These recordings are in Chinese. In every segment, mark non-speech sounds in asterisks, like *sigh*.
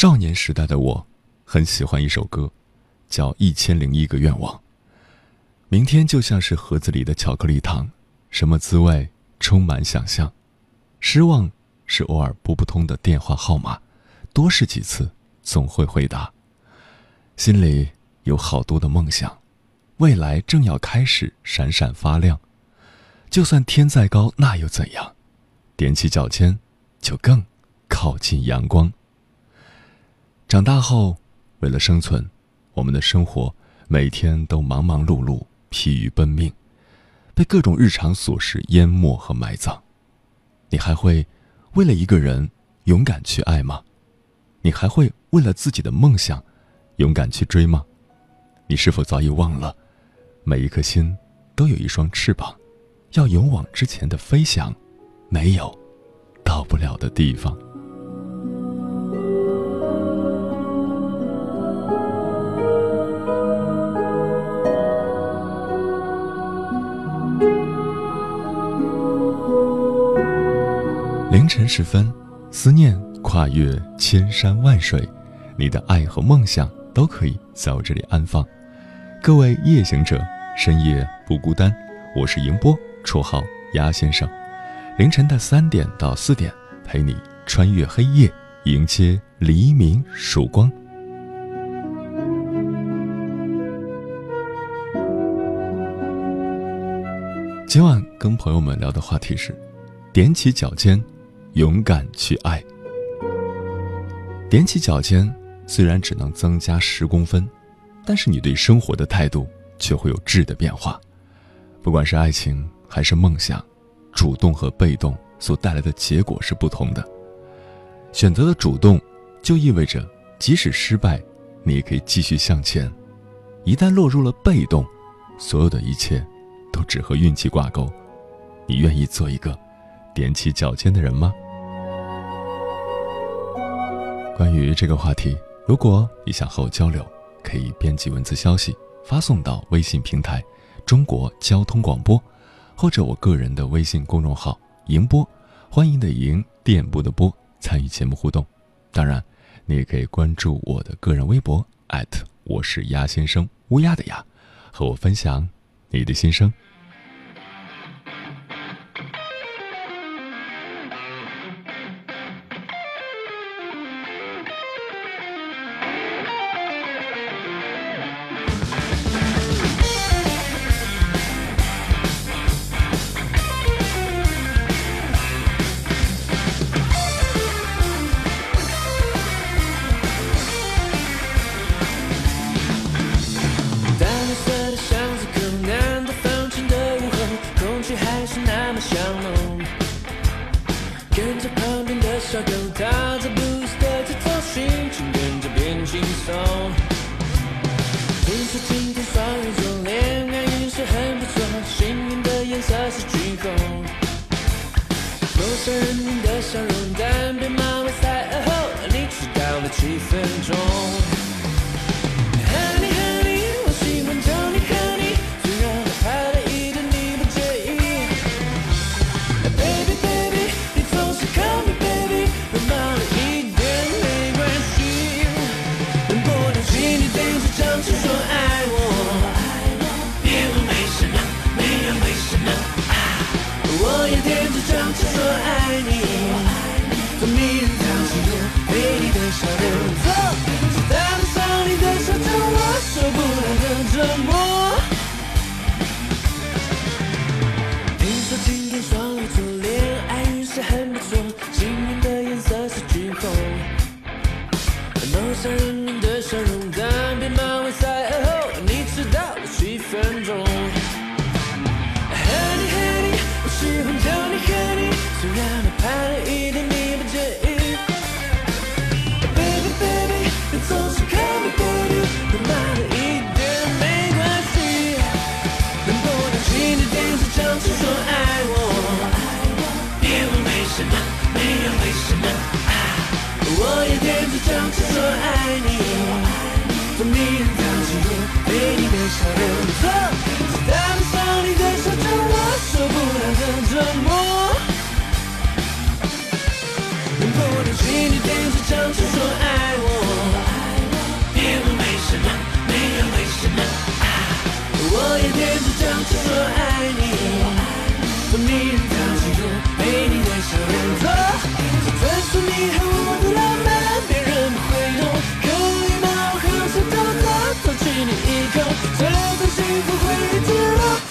少年时代的我，很喜欢一首歌，叫《一千零一个愿望》。明天就像是盒子里的巧克力糖，什么滋味充满想象。失望是偶尔拨不通的电话号码，多试几次总会回答。心里有好多的梦想，未来正要开始闪闪发亮。就算天再高，那又怎样？踮起脚尖，就更靠近阳光。长大后，为了生存，我们的生活每天都忙忙碌碌、疲于奔命，被各种日常琐事淹没和埋葬。你还会为了一个人勇敢去爱吗？你还会为了自己的梦想勇敢去追吗？你是否早已忘了，每一颗心都有一双翅膀，要勇往直前的飞翔，没有到不了的地方。凌晨时分，思念跨越千山万水，你的爱和梦想都可以在我这里安放。各位夜行者，深夜不孤单，我是迎波，绰号鸭先生。凌晨的三点到四点，陪你穿越黑夜，迎接黎明曙光。今晚跟朋友们聊的话题是：踮起脚尖。勇敢去爱，踮起脚尖，虽然只能增加十公分，但是你对生活的态度却会有质的变化。不管是爱情还是梦想，主动和被动所带来的结果是不同的。选择了主动，就意味着即使失败，你也可以继续向前；一旦落入了被动，所有的一切都只和运气挂钩。你愿意做一个？踮起脚尖的人吗？关于这个话题，如果你想和我交流，可以编辑文字消息发送到微信平台“中国交通广播”，或者我个人的微信公众号“迎播”，欢迎的迎，电波的波，参与节目互动。当然，你也可以关注我的个人微博我是鸭先生，乌鸦的鸭，和我分享你的心声。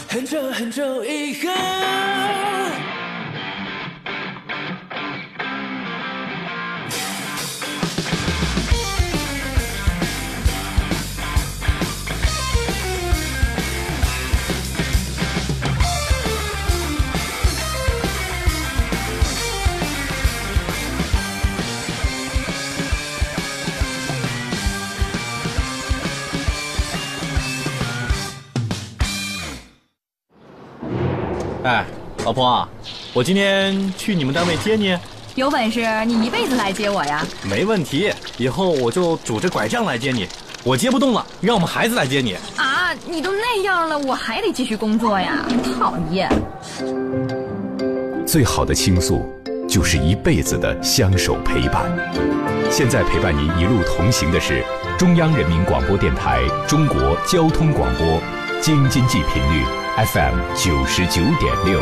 很久很久以后。老婆啊，我今天去你们单位接你，有本事你一辈子来接我呀！没问题。以后我就拄着拐杖来接你，我接不动了，让我们孩子来接你。啊，你都那样了，我还得继续工作呀！讨厌。最好的倾诉，就是一辈子的相守陪伴。现在陪伴您一路同行的是中央人民广播电台中国交通广播，京津冀频率 FM 九十九点六。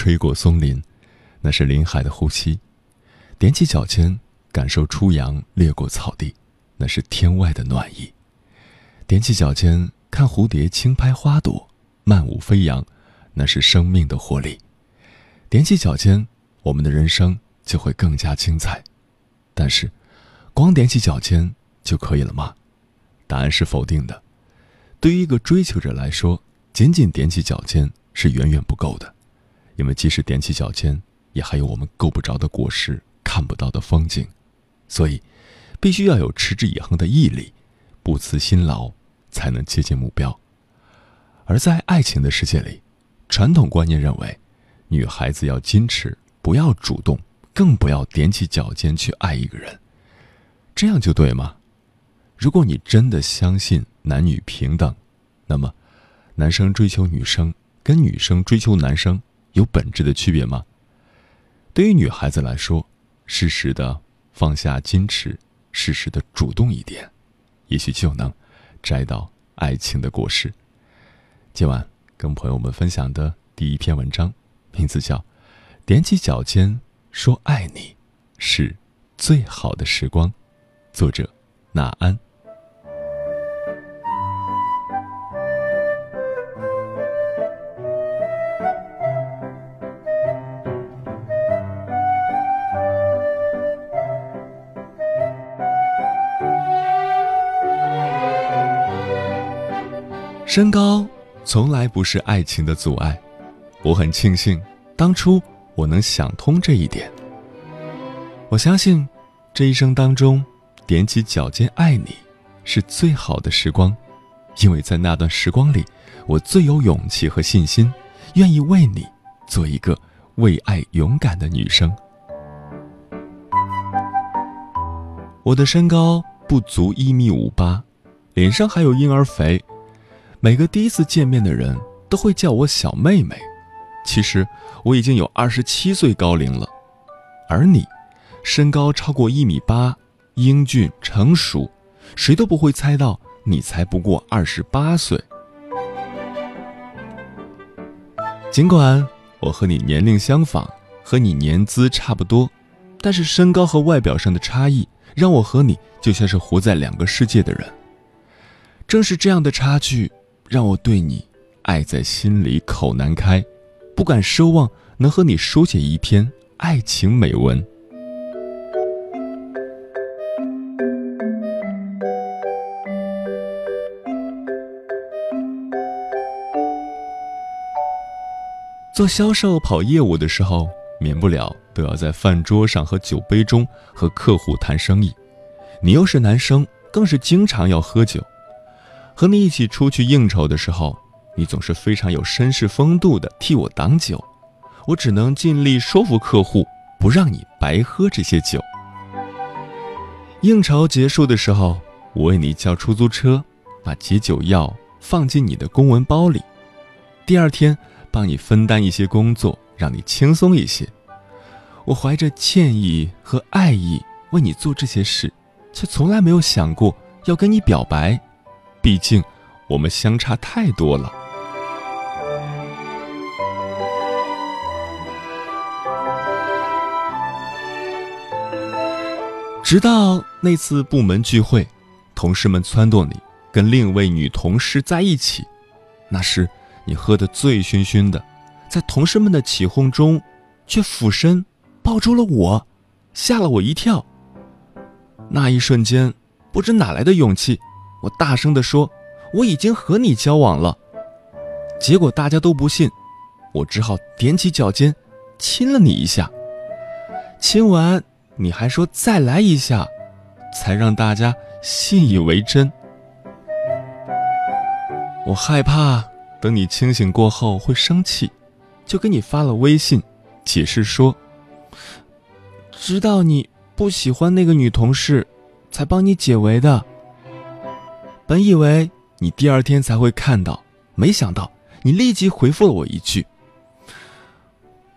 吹过松林，那是林海的呼吸；踮起脚尖，感受初阳掠过草地，那是天外的暖意；踮起脚尖，看蝴蝶轻拍花朵，漫舞飞扬，那是生命的活力。踮起脚尖，我们的人生就会更加精彩。但是，光踮起脚尖就可以了吗？答案是否定的。对于一个追求者来说，仅仅踮起脚尖是远远不够的，因为即使踮起脚尖，也还有我们够不着的果实、看不到的风景。所以，必须要有持之以恒的毅力，不辞辛劳，才能接近目标。而在爱情的世界里，传统观念认为，女孩子要矜持，不要主动，更不要踮起脚尖去爱一个人。这样就对吗？如果你真的相信男女平等，那么，男生追求女生跟女生追求男生有本质的区别吗？对于女孩子来说，适时的放下矜持，适时的主动一点，也许就能摘到爱情的果实。今晚跟朋友们分享的第一篇文章，名字叫《踮起脚尖说爱你是最好的时光》，作者纳安。身高从来不是爱情的阻碍，我很庆幸当初我能想通这一点。我相信，这一生当中，踮起脚尖爱你，是最好的时光，因为在那段时光里，我最有勇气和信心，愿意为你做一个为爱勇敢的女生。我的身高不足一米五八，脸上还有婴儿肥，每个第一次见面的人都会叫我小妹妹。其实我已经有二十七岁高龄了，而你，身高超过一米八，英俊成熟，谁都不会猜到你才不过二十八岁。尽管我和你年龄相仿，和你年资差不多，但是身高和外表上的差异。让我和你就像是活在两个世界的人。正是这样的差距，让我对你爱在心里口难开，不敢奢望能和你书写一篇爱情美文。做销售跑业务的时候。免不了都要在饭桌上和酒杯中和客户谈生意，你又是男生，更是经常要喝酒。和你一起出去应酬的时候，你总是非常有绅士风度的替我挡酒，我只能尽力说服客户，不让你白喝这些酒。应酬结束的时候，我为你叫出租车，把解酒药放进你的公文包里，第二天帮你分担一些工作。让你轻松一些。我怀着歉意和爱意为你做这些事，却从来没有想过要跟你表白。毕竟，我们相差太多了。直到那次部门聚会，同事们撺掇你跟另一位女同事在一起，那时你喝得醉醺醺的。在同事们的起哄中，却俯身抱住了我，吓了我一跳。那一瞬间，不知哪来的勇气，我大声地说：“我已经和你交往了。”结果大家都不信，我只好踮起脚尖，亲了你一下。亲完，你还说再来一下，才让大家信以为真。我害怕等你清醒过后会生气。就给你发了微信，解释说：“知道你不喜欢那个女同事，才帮你解围的。本以为你第二天才会看到，没想到你立即回复了我一句：‘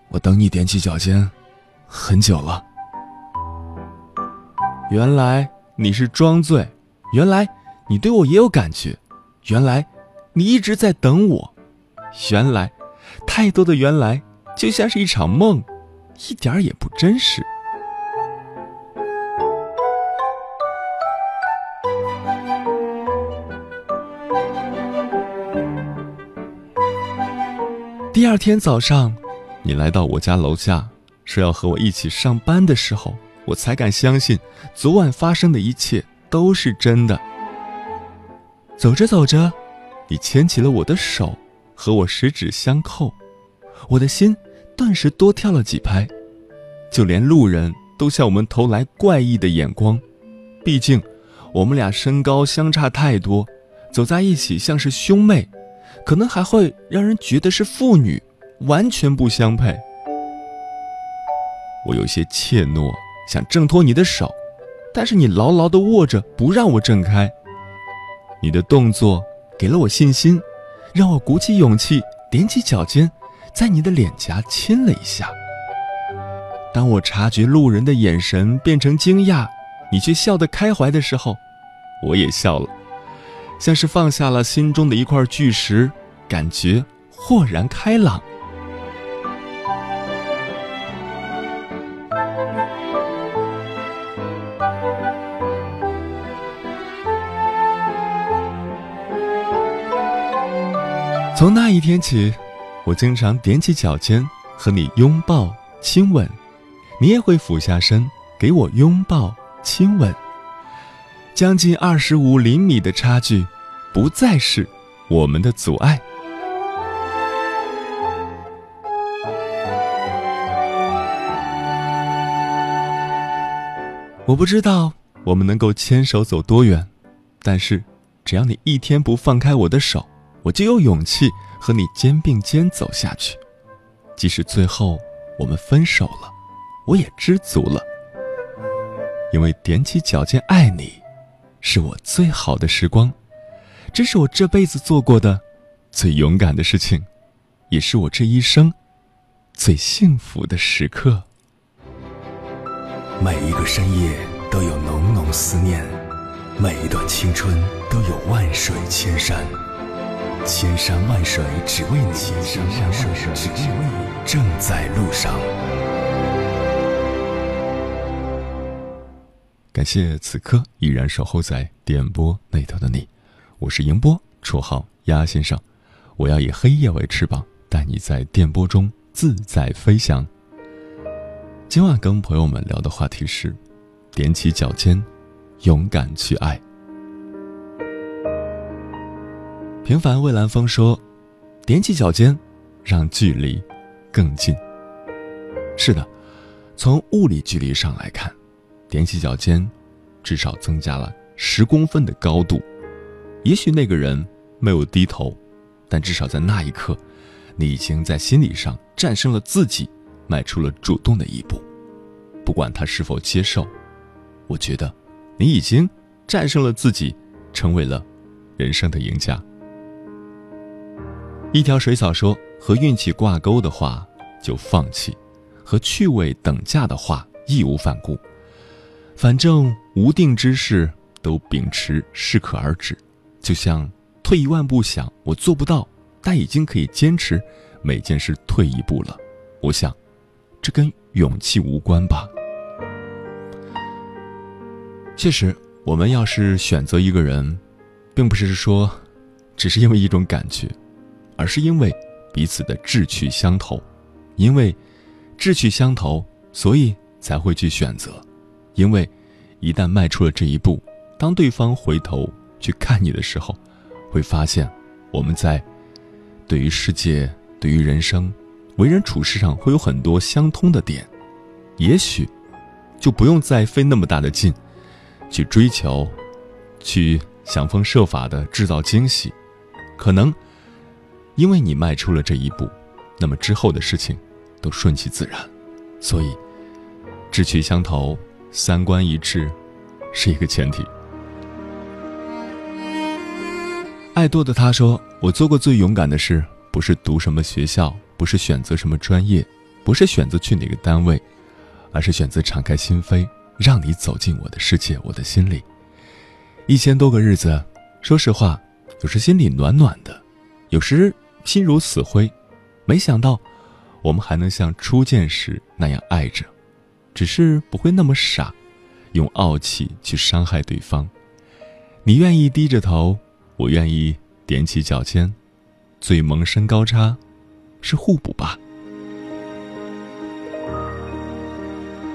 我等你踮起脚尖很久了。’原来你是装醉，原来你对我也有感觉，原来你一直在等我，原来……”太多的原来，就像是一场梦，一点也不真实。第二天早上，你来到我家楼下，说要和我一起上班的时候，我才敢相信昨晚发生的一切都是真的。走着走着，你牵起了我的手。和我十指相扣，我的心顿时多跳了几拍，就连路人都向我们投来怪异的眼光。毕竟，我们俩身高相差太多，走在一起像是兄妹，可能还会让人觉得是父女，完全不相配。我有些怯懦，想挣脱你的手，但是你牢牢地握着，不让我挣开。你的动作给了我信心。让我鼓起勇气，踮起脚尖，在你的脸颊亲了一下。当我察觉路人的眼神变成惊讶，你却笑得开怀的时候，我也笑了，像是放下了心中的一块巨石，感觉豁然开朗。从那一天起，我经常踮起脚尖和你拥抱亲吻，你也会俯下身给我拥抱亲吻。将近二十五厘米的差距，不再是我们的阻碍。我不知道我们能够牵手走多远，但是只要你一天不放开我的手。我就有勇气和你肩并肩走下去。即使最后我们分手了，我也知足了，因为踮起脚尖爱你，是我最好的时光，这是我这辈子做过的最勇敢的事情，也是我这一生最幸福的时刻。每一个深夜都有浓浓思念，每一段青春都有万水千山，千山万水只为你，千山万水只为你，正在路上。感谢此刻依然守候在电波那头的你，我是迎波，绰号鸭先生。我要以黑夜为翅膀，带你在电波中自在飞翔。今晚跟朋友们聊的话题是：踮起脚尖，勇敢去爱。平凡蔚蓝风说：“踮起脚尖，让距离更近。”是的，从物理距离上来看，踮起脚尖，至少增加了十公分的高度。也许那个人没有低头，但至少在那一刻，你已经在心理上战胜了自己。迈出了主动的一步，不管他是否接受，我觉得，你已经战胜了自己，成为了人生的赢家。一条水草说：“和运气挂钩的话就放弃，和趣味等价的话义无反顾。反正无定之事都秉持适可而止。就像退一万步想，我做不到，但已经可以坚持每件事退一步了。我想。”这跟勇气无关吧？确实，我们要是选择一个人，并不是说只是因为一种感觉，而是因为彼此的志趣相投。因为志趣相投，所以才会去选择。因为一旦迈出了这一步，当对方回头去看你的时候，会发现我们在对于世界、对于人生。为人处事上会有很多相通的点，也许就不用再费那么大的劲去追求，去想方设法的制造惊喜。可能因为你迈出了这一步，那么之后的事情都顺其自然。所以，志趣相投、三观一致是一个前提。爱多的他说：“我做过最勇敢的事，不是读什么学校。”不是选择什么专业，不是选择去哪个单位，而是选择敞开心扉，让你走进我的世界，我的心里。一千多个日子，说实话，有时心里暖暖的，有时心如死灰。没想到，我们还能像初见时那样爱着，只是不会那么傻，用傲气去伤害对方。你愿意低着头，我愿意踮起脚尖，最萌身高差。是互补吧。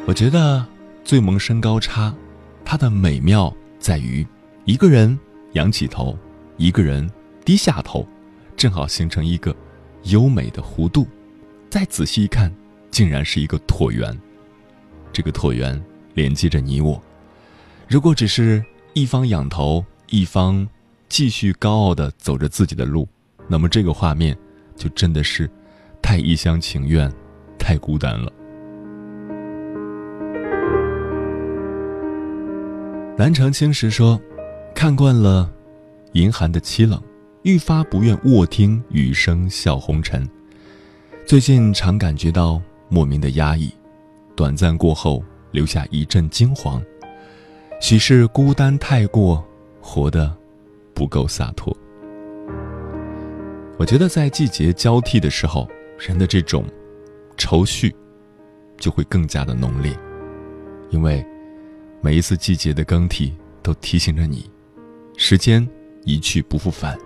我觉得最萌身高差，它的美妙在于，一个人仰起头，一个人低下头，正好形成一个优美的弧度。再仔细一看，竟然是一个椭圆。这个椭圆连接着你我。如果只是一方仰头，一方继续高傲的走着自己的路，那么这个画面就真的是。太一厢情愿，太孤单了。南城青石说：“看惯了银寒的凄冷，愈发不愿卧听雨声笑红尘。最近常感觉到莫名的压抑，短暂过后留下一阵惊惶。许是孤单太过，活得不够洒脱。我觉得在季节交替的时候。”人的这种愁绪就会更加的浓烈，因为每一次季节的更替都提醒着你，时间一去不复返，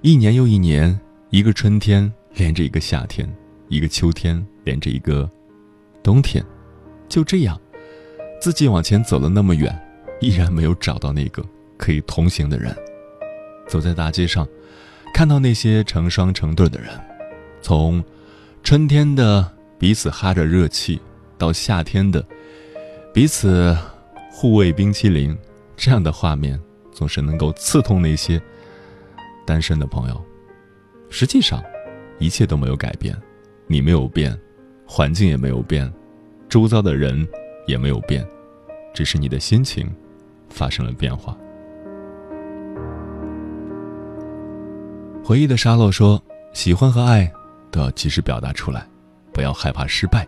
一年又一年，一个春天连着一个夏天，一个秋天连着一个冬天，就这样，自己往前走了那么远，依然没有找到那个可以同行的人。走在大街上，看到那些成双成对的人。从春天的彼此哈着热气，到夏天的彼此互喂冰淇淋，这样的画面总是能够刺痛那些单身的朋友。实际上，一切都没有改变，你没有变，环境也没有变，周遭的人也没有变，只是你的心情发生了变化。回忆的沙漏说：“喜欢和爱都要及时表达出来，不要害怕失败，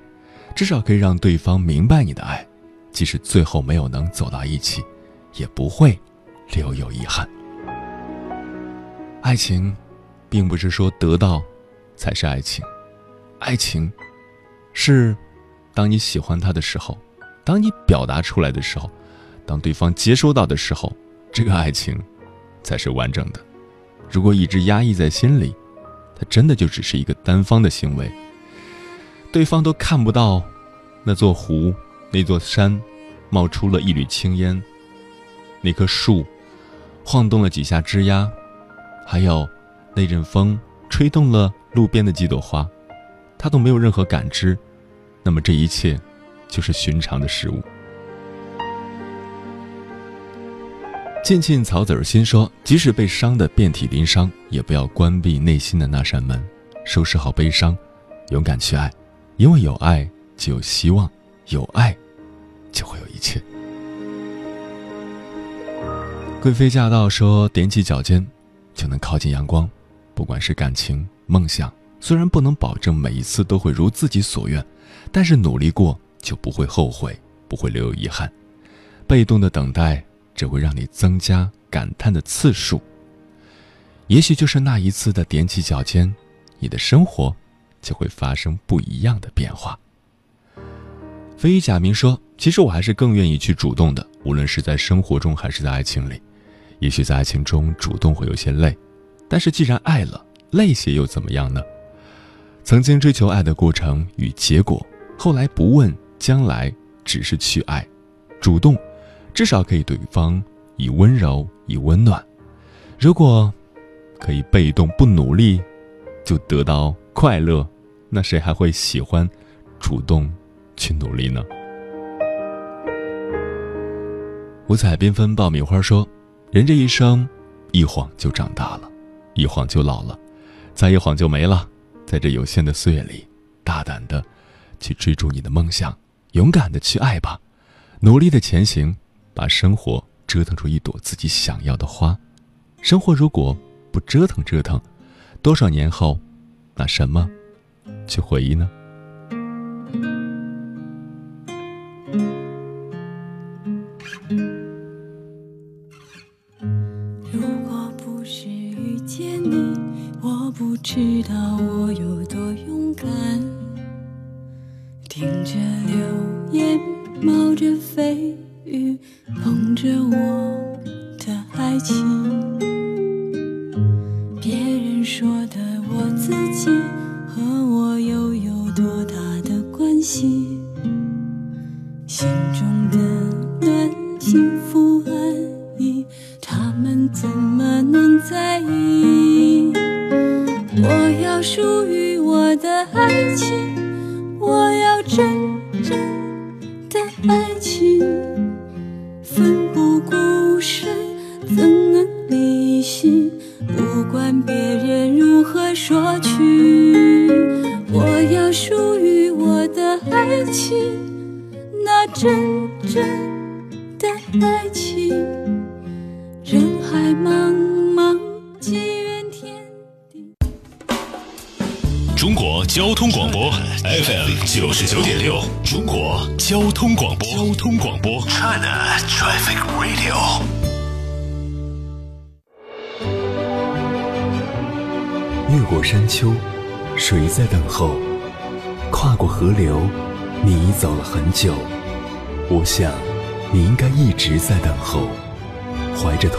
至少可以让对方明白你的爱，即使最后没有能走到一起，也不会留有遗憾。爱情，并不是说得到才是爱情，爱情是当你喜欢他的时候，当你表达出来的时候，当对方接收到的时候，这个爱情才是完整的。”如果一直压抑在心里，它真的就只是一个单方的行为。对方都看不到，那座湖、那座山，冒出了一缕青烟；那棵树，晃动了几下枝桠；还有那阵风，吹动了路边的几朵花，他都没有任何感知。那么这一切，就是寻常的事物。静静草籽儿心说：“即使被伤得遍体鳞伤，也不要关闭内心的那扇门，收拾好悲伤，勇敢去爱，因为有爱就有希望，有爱就会有一切。”贵妃驾到说：“踮起脚尖，就能靠近阳光。不管是感情、梦想，虽然不能保证每一次都会如自己所愿，但是努力过就不会后悔，不会留有遗憾。被动的等待。”只会让你增加感叹的次数。也许就是那一次的踮起脚尖，你的生活就会发生不一样的变化。非遗假名说：“其实我还是更愿意去主动的，无论是在生活中还是在爱情里。也许在爱情中主动会有些累，但是既然爱了，累些又怎么样呢？曾经追求爱的过程与结果，后来不问将来，只是去爱，主动。”至少可以对方以温柔以温暖，如果可以被动不努力就得到快乐，那谁还会喜欢主动去努力呢？五彩缤纷爆米花说：“人这一生，一晃就长大了，一晃就老了，再一晃就没了。在这有限的岁月里，大胆的去追逐你的梦想，勇敢的去爱吧，努力的前行。”把生活折腾出一朵自己想要的花，生活如果不折腾折腾，多少年后，拿什么去回忆呢？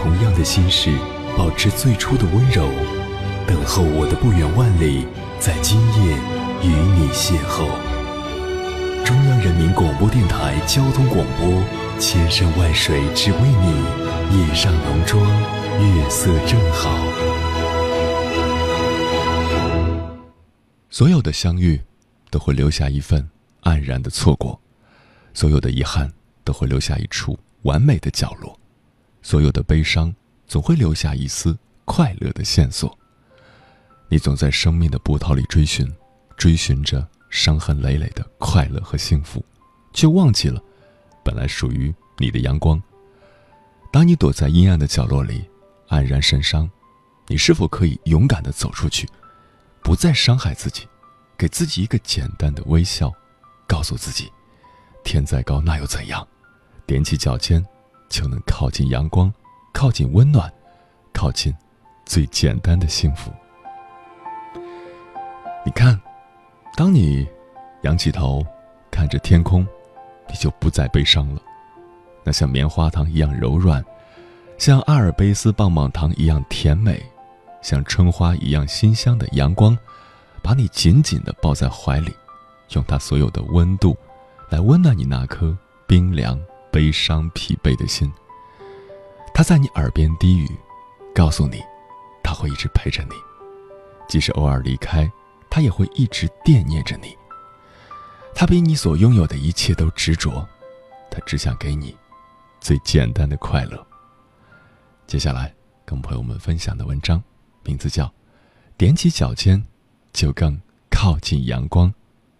同样的心事，保持最初的温柔，等候我的不远万里。在今夜与你邂逅。中央人民广播电台交通广播，千山万水只为你，夜上浓妆，月色正好。所有的相遇，都会留下一份黯然的错过；所有的遗憾，都会留下一处完美的角落；所有的悲伤，总会留下一丝快乐的线索。你总在生命的波涛里追寻，追寻着伤痕累累的快乐和幸福，却忘记了本来属于你的阳光。当你躲在阴暗的角落里，黯然神伤，你是否可以勇敢的走出去，不再伤害自己，给自己一个简单的微笑，告诉自己，天再高那又怎样，踮起脚尖就能靠近阳光，靠近温暖，靠近最简单的幸福。你看，当你仰起头看着天空，你就不再悲伤了。那像棉花糖一样柔软，像阿尔卑斯棒棒糖一样甜美，像春花一样馨香的阳光，把你紧紧地抱在怀里，用它所有的温度，来温暖你那颗冰凉、悲伤、疲惫的心。他在你耳边低语，告诉你，他会一直陪着你，即使偶尔离开。他也会一直惦念着你。他比你所拥有的一切都执着，他只想给你最简单的快乐。接下来跟朋友们分享的文章，名字叫《踮起脚尖，就更靠近阳光》，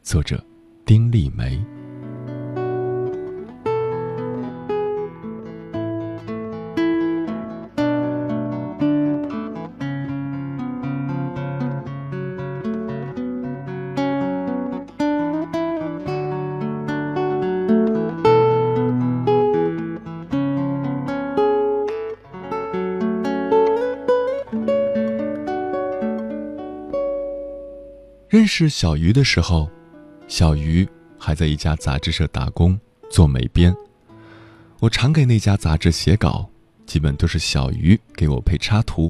作者丁丽梅。识小鱼的时候，小鱼还在一家杂志社打工做美编。我常给那家杂志写稿，基本都是小鱼给我配插图。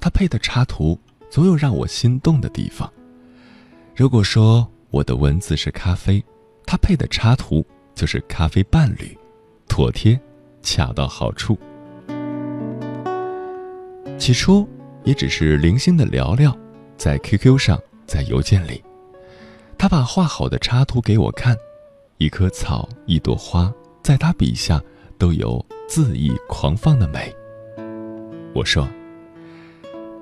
他配的插图总有让我心动的地方。如果说我的文字是咖啡，他配的插图就是咖啡伴侣，妥帖，恰到好处。起初也只是零星的聊聊，在 QQ 上。在邮件里，他把画好的插图给我看，一棵草，一朵花，在他笔下都有恣意狂放的美。我说：“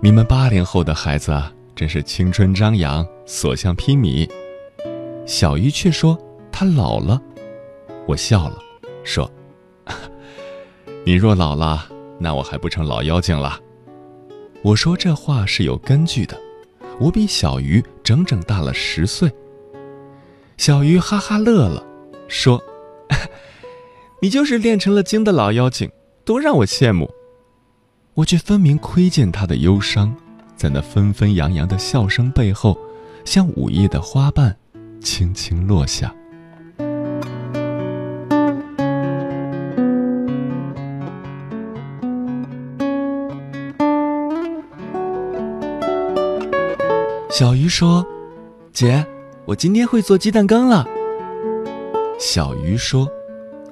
你们八零后的孩子啊，真是青春张扬，所向披靡。”小鱼却说：“他老了。”我笑了，说：“ *laughs* 你若老了，那我还不成老妖精了？”我说这话是有根据的。我比小鱼整整大了十岁。小鱼哈哈乐了，说：“ *laughs* 你就是练成了精的老妖精，多让我羡慕。”我却分明窥见他的忧伤，在那纷纷扬扬的笑声背后，像午夜的花瓣，轻轻落下。小鱼说：“姐，我今天会做鸡蛋羹了。”小鱼说：“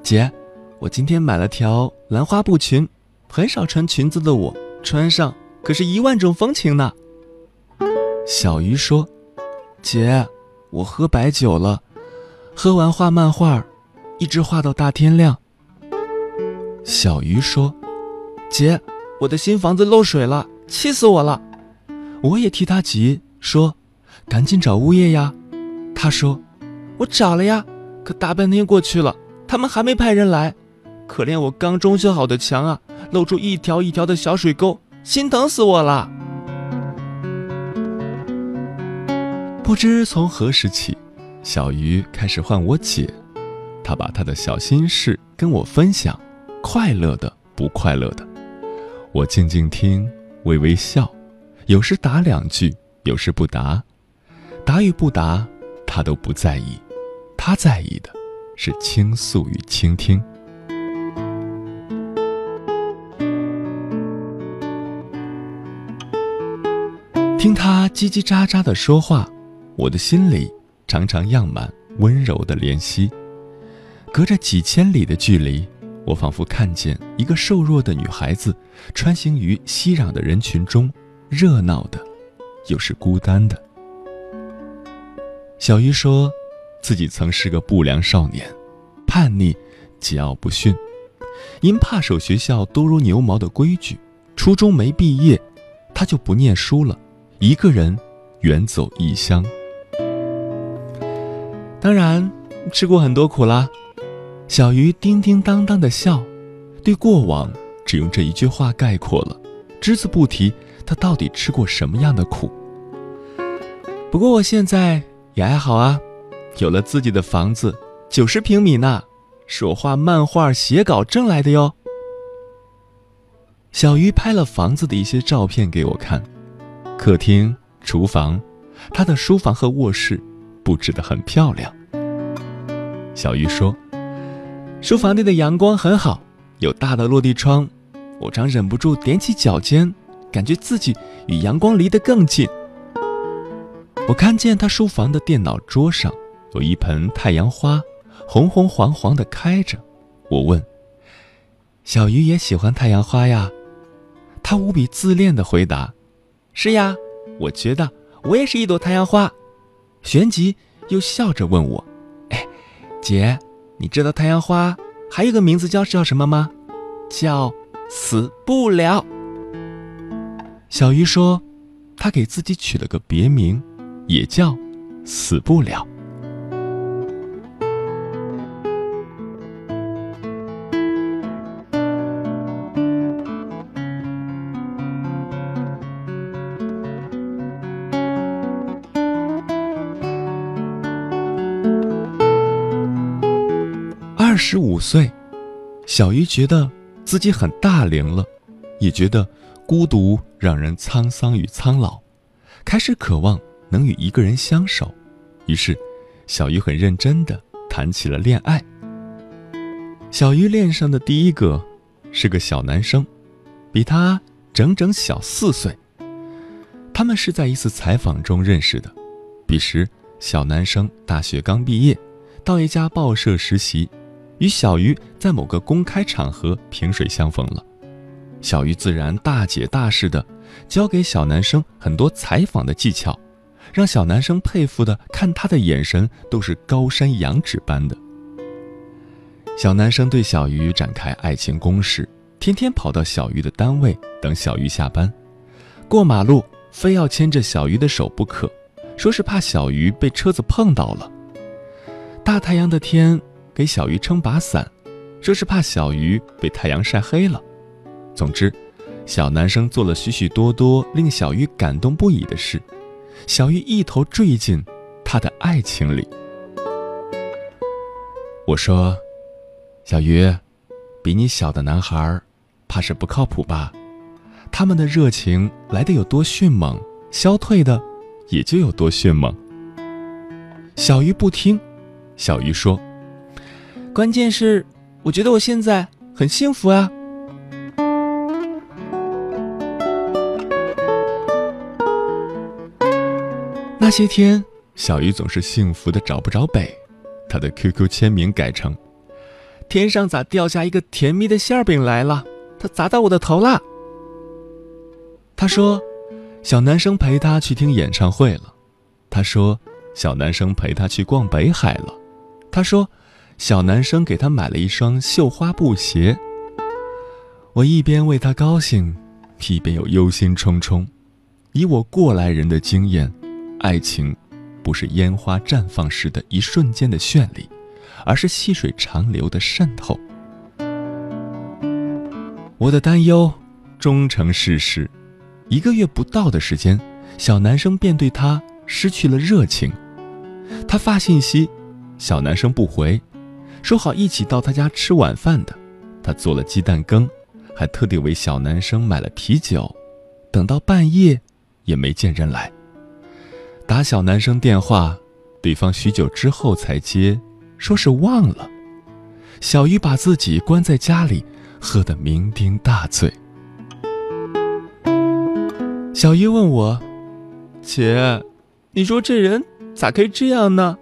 姐，我今天买了条兰花布裙，很少穿裙子的我穿上可是一万种风情呢。”小鱼说：“姐，我喝白酒了，喝完画漫画，一直画到大天亮。”小鱼说：“姐，我的新房子漏水了，气死我了，我也替他急。”说：“赶紧找物业呀！”他说：“我找了呀，可大半天过去了，他们还没派人来。可怜我刚装修好的墙啊，露出一条一条的小水沟，心疼死我了。”不知从何时起，小鱼开始唤我姐。她把她的小心事跟我分享，快乐的，不快乐的，我静静听，微微笑，有时打两句。有时不答，答与不答，他都不在意。他在意的是倾诉与倾听。听他叽叽喳喳的说话，我的心里常常漾满温柔的怜惜。隔着几千里的距离，我仿佛看见一个瘦弱的女孩子，穿行于熙攘的人群中，热闹的。又是孤单的。小鱼说，自己曾是个不良少年，叛逆、桀骜不驯，因怕守学校多如牛毛的规矩，初中没毕业，他就不念书了，一个人远走异乡。当然，吃过很多苦啦。小鱼叮叮当当的笑，对过往只用这一句话概括了，只字不提他到底吃过什么样的苦。不过我现在也还好啊，有了自己的房子，九十平米呢，是我画漫画写稿挣来的哟。小鱼拍了房子的一些照片给我看，客厅、厨房，他的书房和卧室布置的很漂亮。小鱼说。书房内的阳光很好，有大的落地窗，我常忍不住踮起脚尖，感觉自己与阳光离得更近。我看见他书房的电脑桌上有一盆太阳花，红红黄黄的开着。我问：“小鱼也喜欢太阳花呀？”他无比自恋地回答：“是呀，我觉得我也是一朵太阳花。”旋即又笑着问我：“哎，姐。”你知道太阳花还有个名字叫叫什么吗？叫死不了。小鱼说，他给自己取了个别名，也叫死不了。二十五岁，小鱼觉得自己很大龄了，也觉得孤独让人沧桑与苍老，开始渴望能与一个人相守。于是，小鱼很认真的谈起了恋爱。小鱼恋上的第一个是个小男生，比他整整小四岁。他们是在一次采访中认识的，彼时小男生大学刚毕业，到一家报社实习。与小鱼在某个公开场合萍水相逢了，小鱼自然大姐大似的教给小男生很多采访的技巧，让小男生佩服的看他的眼神都是高山仰止般的。小男生对小鱼展开爱情攻势，天天跑到小鱼的单位等小鱼下班，过马路非要牵着小鱼的手不可，说是怕小鱼被车子碰到了。大太阳的天。给小鱼撑把伞，说是怕小鱼被太阳晒黑了。总之，小男生做了许许多多令小鱼感动不已的事，小鱼一头坠进他的爱情里。我说：“小鱼，比你小的男孩，怕是不靠谱吧？他们的热情来的有多迅猛，消退的也就有多迅猛。”小鱼不听，小鱼说。关键是，我觉得我现在很幸福啊。那些天，小鱼总是幸福的找不着北，他的 QQ 签名改成：“天上咋掉下一个甜蜜的馅饼来了？它砸到我的头了。”他说：“小男生陪他去听演唱会了。”他说：“小男生陪他去逛北海了。”他说。小男生给他买了一双绣花布鞋。我一边为他高兴，一边又忧心忡忡。以我过来人的经验，爱情不是烟花绽放时的一瞬间的绚丽，而是细水长流的渗透。我的担忧终成事实，一个月不到的时间，小男生便对他失去了热情。他发信息，小男生不回。说好一起到他家吃晚饭的，他做了鸡蛋羹，还特地为小男生买了啤酒。等到半夜，也没见人来。打小男生电话，对方许久之后才接，说是忘了。小鱼把自己关在家里，喝得酩酊大醉。小鱼问我：“姐，你说这人咋可以这样呢？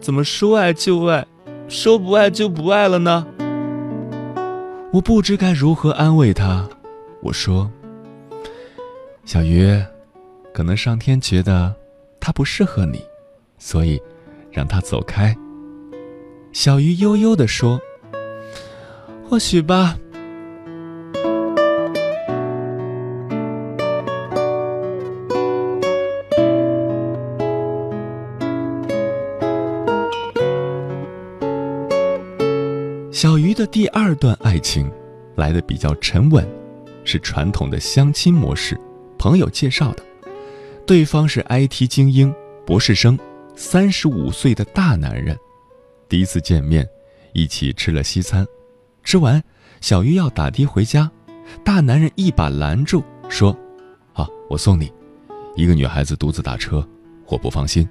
怎么说爱就爱？”说不爱就不爱了呢？我不知该如何安慰他。我说：“小鱼，可能上天觉得他不适合你，所以让他走开。”小鱼悠悠地说：“或许吧。”小鱼的第二段爱情来的比较沉稳，是传统的相亲模式，朋友介绍的，对方是 IT 精英博士生，三十五岁的大男人。第一次见面，一起吃了西餐，吃完，小鱼要打的回家，大男人一把拦住，说：“好，我送你。一个女孩子独自打车，我不放心。”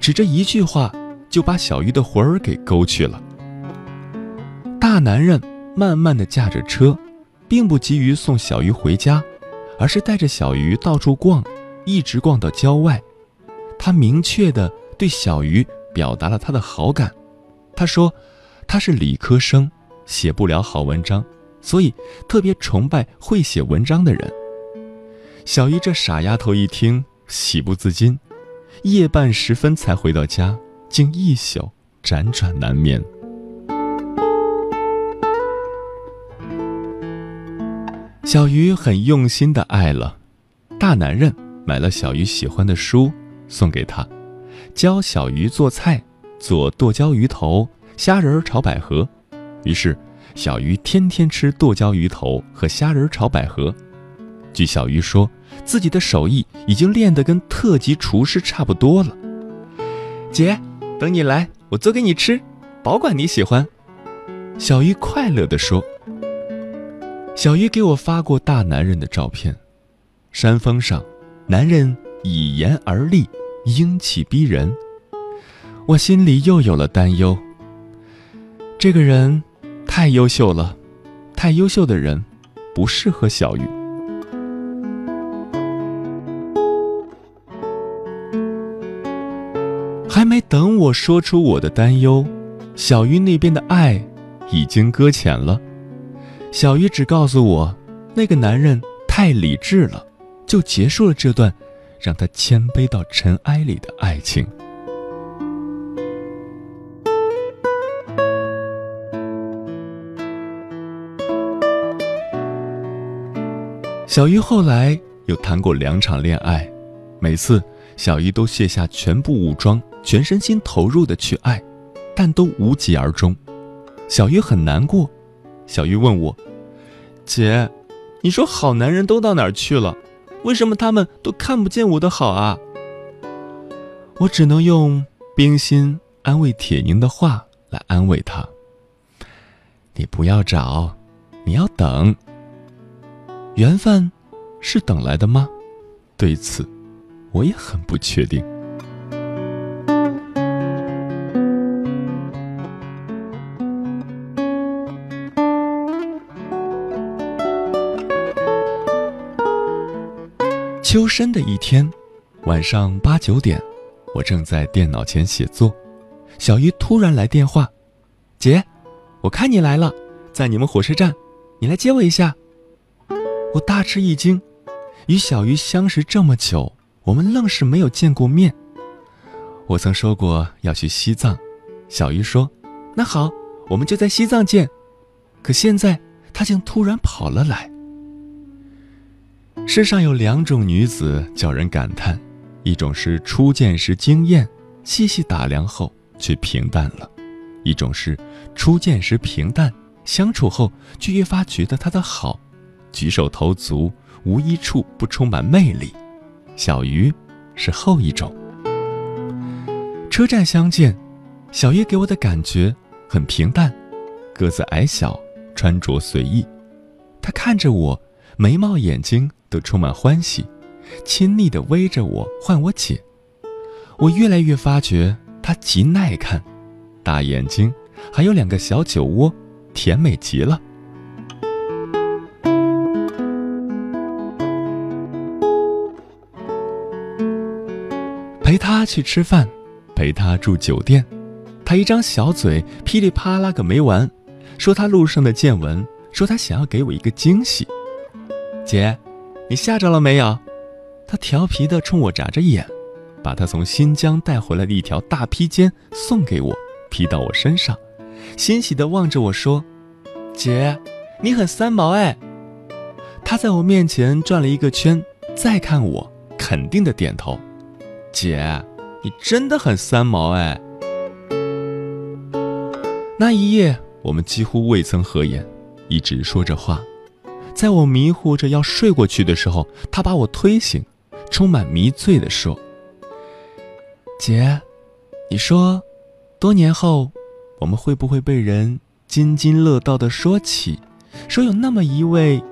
只这一句话，就把小鱼的魂儿给勾去了。大男人慢慢的驾着车，并不急于送小鱼回家，而是带着小鱼到处逛，一直逛到郊外。他明确的对小鱼表达了他的好感。他说，他是理科生，写不了好文章，所以特别崇拜会写文章的人。小鱼这傻丫头一听，喜不自禁。夜半时分才回到家，竟一宿辗转难眠。小鱼很用心的爱了，大男人买了小鱼喜欢的书送给他，教小鱼做菜，做剁椒鱼头、虾仁炒百合。于是，小鱼天天吃剁椒鱼头和虾仁炒百合。据小鱼说。自己的手艺已经练得跟特级厨师差不多了。姐，等你来，我做给你吃，保管你喜欢。小鱼快乐地说。小鱼给我发过大男人的照片，山峰上，男人以言而立，英气逼人。我心里又有了担忧。这个人太优秀了，太优秀的人不适合小鱼。还没等我说出我的担忧，小鱼那边的爱已经搁浅了。小鱼只告诉我，那个男人太理智了，就结束了这段让他谦卑到尘埃里的爱情。小鱼后来又谈过两场恋爱，每次小鱼都卸下全部武装。全身心投入的去爱，但都无疾而终。小鱼很难过。小鱼问我：“姐，你说好男人都到哪儿去了？为什么他们都看不见我的好啊？”我只能用冰心安慰铁凝的话来安慰他：“你不要找，你要等。缘分是等来的吗？对此，我也很不确定。”秋深的一天，晚上八九点，我正在电脑前写作，小鱼突然来电话：“姐，我看你来了，在你们火车站，你来接我一下。”我大吃一惊，与小鱼相识这么久，我们愣是没有见过面。我曾说过要去西藏，小鱼说：“那好，我们就在西藏见。”可现在，他竟突然跑了来。世上有两种女子叫人感叹，一种是初见时惊艳，细细打量后却平淡了；一种是初见时平淡，相处后却越发觉得她的好，举手投足无一处不充满魅力。小鱼是后一种。车站相见，小鱼给我的感觉很平淡，个子矮小，穿着随意，她看着我，眉毛眼睛。都充满欢喜，亲昵地偎着我，唤我姐。我越来越发觉她极耐看，大眼睛，还有两个小酒窝，甜美极了。陪她去吃饭，陪她住酒店，她一张小嘴噼里啪啦个没完，说她路上的见闻，说她想要给我一个惊喜，姐。你吓着了没有？他调皮地冲我眨着眼，把他从新疆带回来的一条大披肩送给我，披到我身上，欣喜地望着我说：“姐，你很三毛哎。”他在我面前转了一个圈，再看我，肯定的点头：“姐，你真的很三毛哎。”那一夜，我们几乎未曾合眼，一直说着话。在我迷糊着要睡过去的时候，他把我推醒，充满迷醉地说：“姐，你说，多年后，我们会不会被人津津乐道的说起，说有那么一位、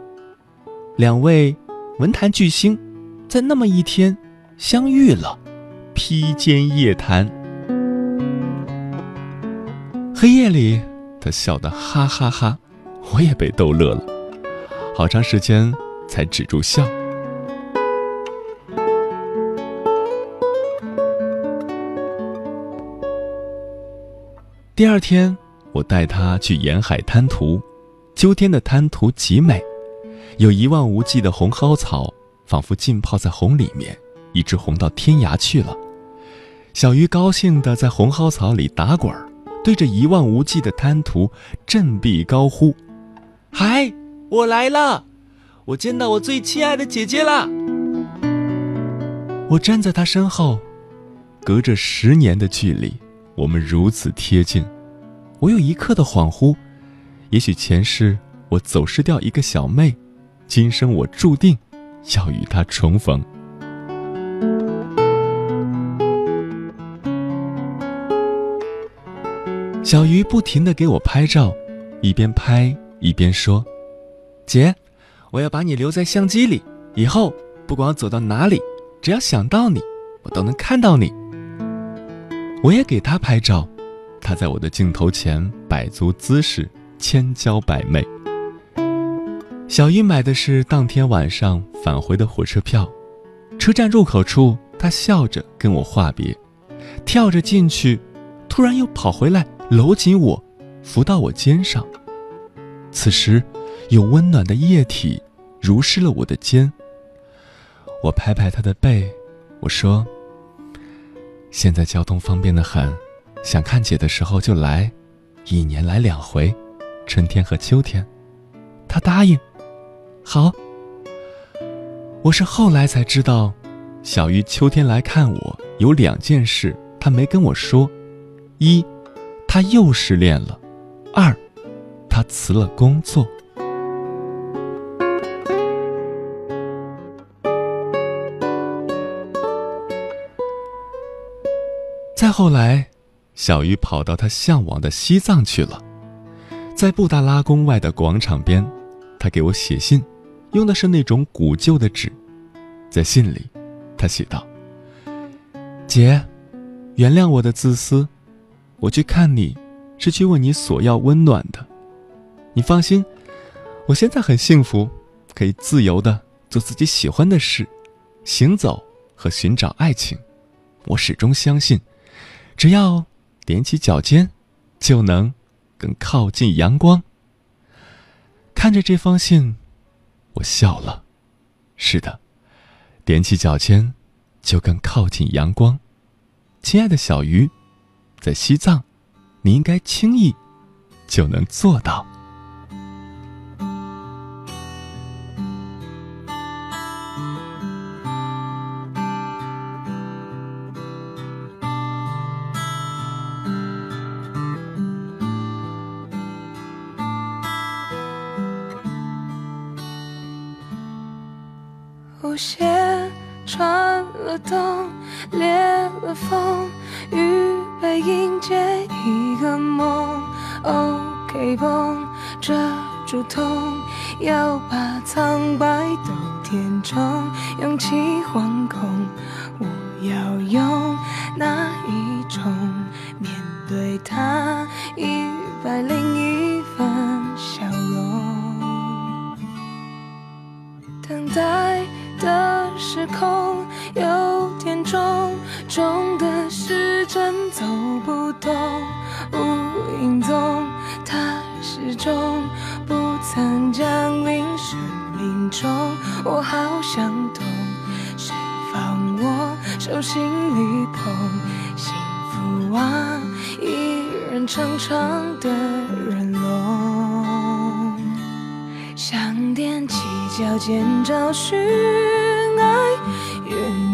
两位文坛巨星，在那么一天相遇了，披肩夜谈。”黑夜里，他笑得哈哈哈，我也被逗乐了。好长时间才止住笑。第二天，我带他去沿海滩涂。秋天的滩涂极美，有一望无际的红蒿草，仿佛浸泡在红里面，一直红到天涯去了。小鱼高兴地在红蒿草里打滚儿，对着一望无际的滩涂振臂高呼：“嗨！”我来了，我见到我最亲爱的姐姐啦！我站在她身后，隔着十年的距离，我们如此贴近。我有一刻的恍惚，也许前世我走失掉一个小妹，今生我注定要与她重逢。小鱼不停的给我拍照，一边拍一边说。姐，我要把你留在相机里，以后不管走到哪里，只要想到你，我都能看到你。我也给他拍照，他在我的镜头前摆足姿势，千娇百媚。小鱼买的是当天晚上返回的火车票，车站入口处，他笑着跟我话别，跳着进去，突然又跑回来搂紧我，扶到我肩上。此时。有温暖的液体濡湿了我的肩。我拍拍他的背，我说：“现在交通方便的很，想看姐的时候就来，一年来两回，春天和秋天。”他答应。好。我是后来才知道，小鱼秋天来看我有两件事，他没跟我说：一，他又失恋了；二，他辞了工作。再后来，小鱼跑到他向往的西藏去了。在布达拉宫外的广场边，他给我写信，用的是那种古旧的纸。在信里，他写道：“姐，原谅我的自私，我去看你，是去问你索要温暖的。你放心，我现在很幸福，可以自由的做自己喜欢的事，行走和寻找爱情。我始终相信。”只要踮起脚尖，就能更靠近阳光。看着这封信，我笑了。是的，踮起脚尖，就更靠近阳光。亲爱的小鱼，在西藏，你应该轻易就能做到。鞋穿了洞，裂了缝，预备迎接一个梦。OK 绷遮住痛，要把苍白都填充，勇气惶恐。我要用哪一种面对它？一百零一分笑容，等待。空有点重，重的时针走不动，无影踪。它始终不曾降临生命中，我好想懂，谁放我手心里捧？幸福啊，一人长长的人龙，想踮起脚尖找寻。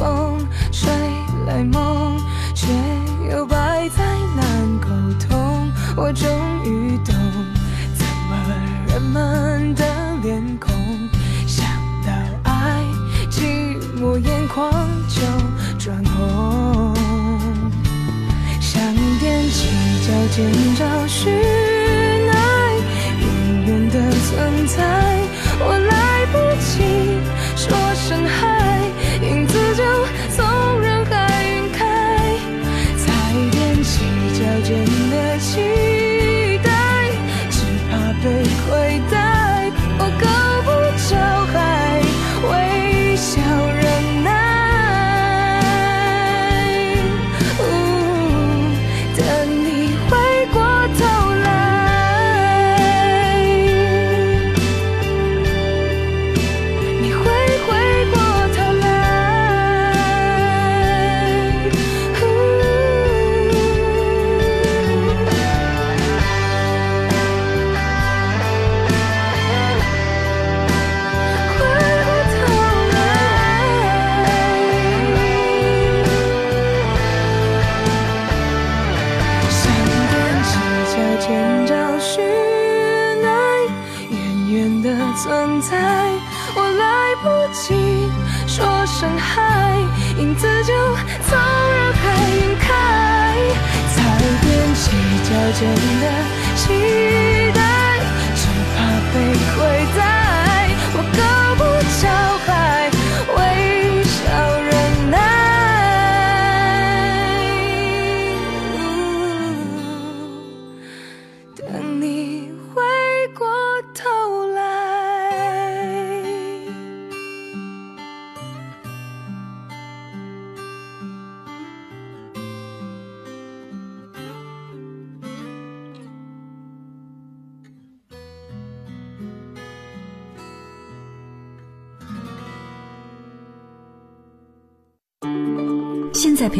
风吹来梦，却又百载难沟通。我终于懂，怎么人们的脸孔，想到爱，寂寞眼眶就转红。想踮起脚尖找寻爱，远远的存在，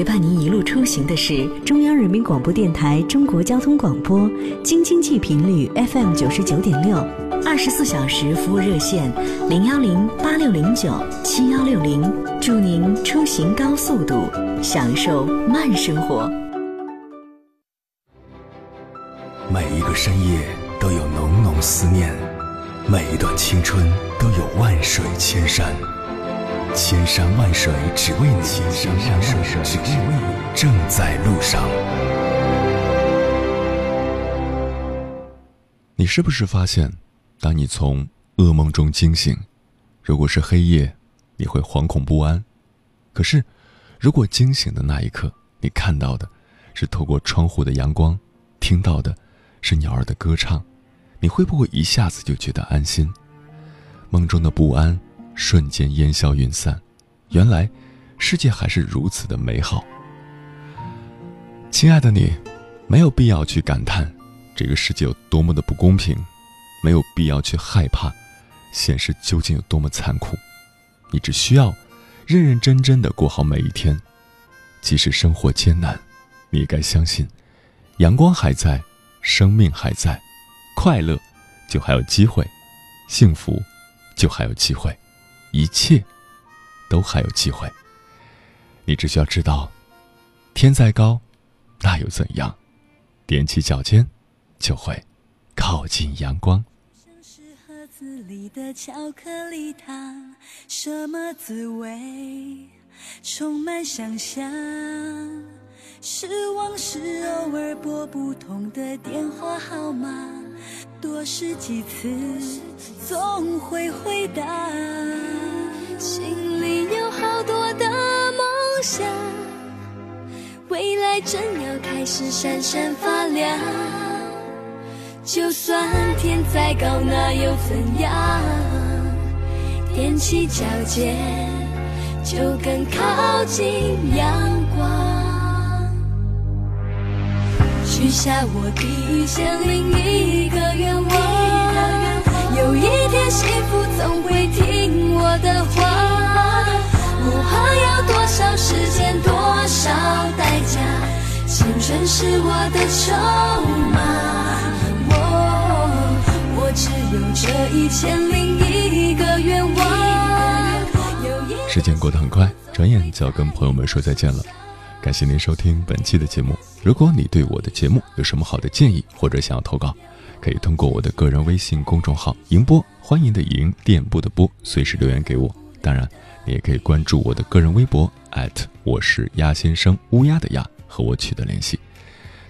陪伴您一路出行的是中央人民广播电台中国交通广播，京津冀频率 FM 九十九点六，二十四小时服务热线零幺零八六零九七幺六零，祝您出行高速度，享受慢生活。每一个深夜都有浓浓思念，每一段青春都有万水千山。千山万水只为你，千山万水只为你，正在路上。你是不是发现，当你从噩梦中惊醒，如果是黑夜，你会惶恐不安；可是，如果惊醒的那一刻，你看到的是透过窗户的阳光，听到的是鸟儿的歌唱，你会不会一下子就觉得安心？梦中的不安瞬间烟消云散，原来世界还是如此的美好。亲爱的你，没有必要去感叹这个世界有多么的不公平，没有必要去害怕现实究竟有多么残酷。你只需要认认真真的过好每一天，即使生活艰难，你也该相信，阳光还在，生命还在，快乐就还有机会，幸福就还有机会，一切都还有机会。你只需要知道，天再高，那又怎样？踮起脚尖，就会靠近阳光。是盒子里的巧克力糖，什么滋味？充满想象。是往事偶尔拨不通的电话号码，多试几次总会回答心里有好多的梦想未来正要开始闪闪发亮。就算天再高那又怎样？踮起脚尖就更靠近阳光。许下我第一千零一个愿望，有一天幸福总会听我的话。不怕要多少时间，多少代价，青春是我的筹码。我我只有这一千零一个愿望。有一时间过得很快，转眼就要跟朋友们说再见了。感谢您收听本期的节目。如果你对我的节目有什么好的建议，或者想要投稿，可以通过我的个人微信公众号“迎波”，欢迎的迎，电波的波，随时留言给我。当然，你也可以关注我的个人微博我是鸭先生乌鸦的鸭，和我取得联系。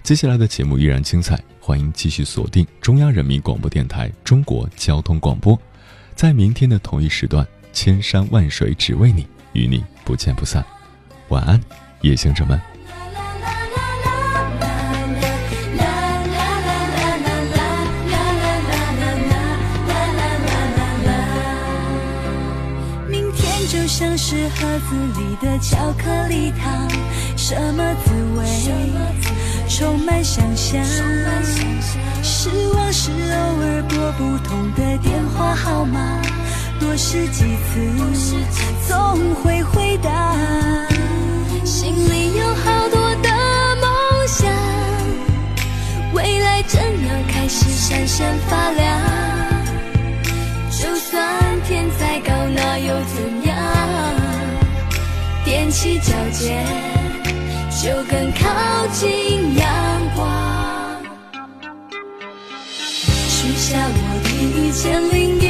接下来的节目依然精彩，欢迎继续锁定中央人民广播电台中国交通广播，在明天的同一时段，千山万水只为你，与你不见不散。晚安，夜行者们。明天就像是盒子里的巧克力糖，什么滋味？充满想象。失望是偶尔拨不通的电话号码，多试几次，总会回答。心里有好多的梦想，未来正要开始闪闪发亮。就算天再高，那又怎样？踮起脚尖，就更靠近阳光。许下我的一千零。